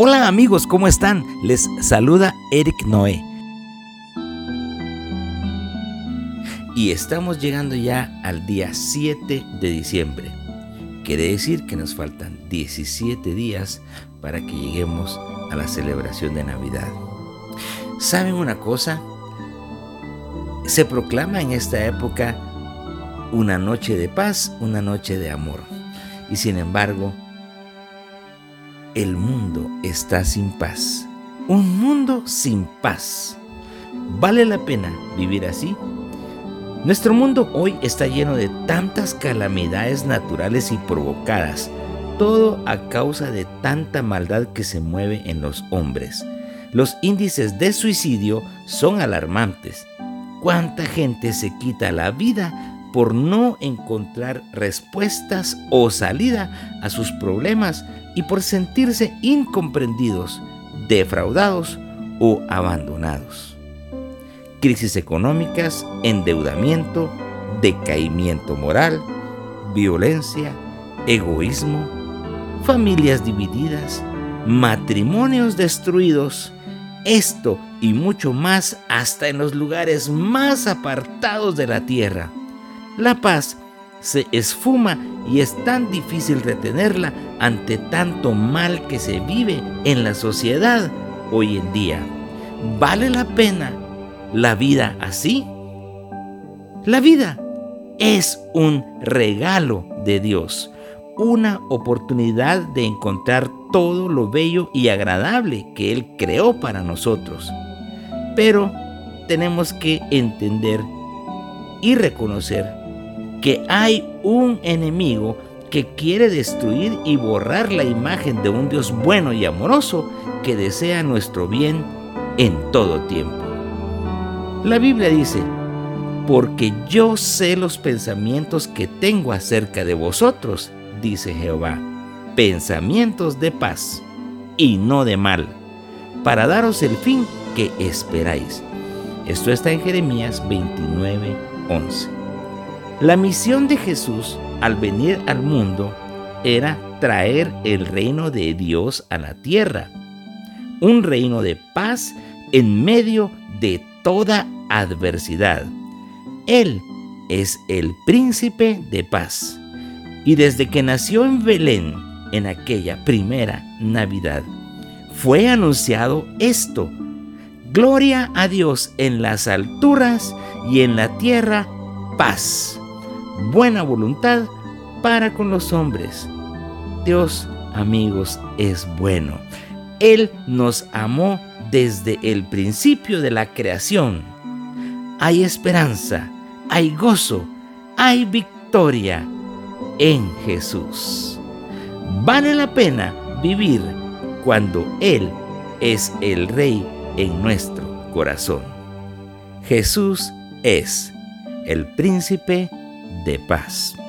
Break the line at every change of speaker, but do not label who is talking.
Hola amigos, ¿cómo están? Les saluda Eric Noé. Y estamos llegando ya al día 7 de diciembre. Quiere decir que nos faltan 17 días para que lleguemos a la celebración de Navidad. ¿Saben una cosa? Se proclama en esta época una noche de paz, una noche de amor. Y sin embargo, el mundo está sin paz. Un mundo sin paz. ¿Vale la pena vivir así? Nuestro mundo hoy está lleno de tantas calamidades naturales y provocadas, todo a causa de tanta maldad que se mueve en los hombres. Los índices de suicidio son alarmantes. ¿Cuánta gente se quita la vida por no encontrar respuestas o salida a sus problemas y por sentirse incomprendidos, defraudados o abandonados. Crisis económicas, endeudamiento, decaimiento moral, violencia, egoísmo, familias divididas, matrimonios destruidos, esto y mucho más hasta en los lugares más apartados de la tierra la paz se esfuma y es tan difícil retenerla ante tanto mal que se vive en la sociedad hoy en día. ¿Vale la pena la vida así? La vida es un regalo de Dios, una oportunidad de encontrar todo lo bello y agradable que Él creó para nosotros. Pero tenemos que entender y reconocer que hay un enemigo que quiere destruir y borrar la imagen de un Dios bueno y amoroso que desea nuestro bien en todo tiempo. La Biblia dice, porque yo sé los pensamientos que tengo acerca de vosotros, dice Jehová, pensamientos de paz y no de mal, para daros el fin que esperáis. Esto está en Jeremías 29, 11. La misión de Jesús al venir al mundo era traer el reino de Dios a la tierra, un reino de paz en medio de toda adversidad. Él es el príncipe de paz. Y desde que nació en Belén, en aquella primera Navidad, fue anunciado esto. Gloria a Dios en las alturas y en la tierra paz buena voluntad para con los hombres. Dios, amigos, es bueno. Él nos amó desde el principio de la creación. Hay esperanza, hay gozo, hay victoria en Jesús. Vale la pena vivir cuando Él es el Rey en nuestro corazón. Jesús es el príncipe de paz.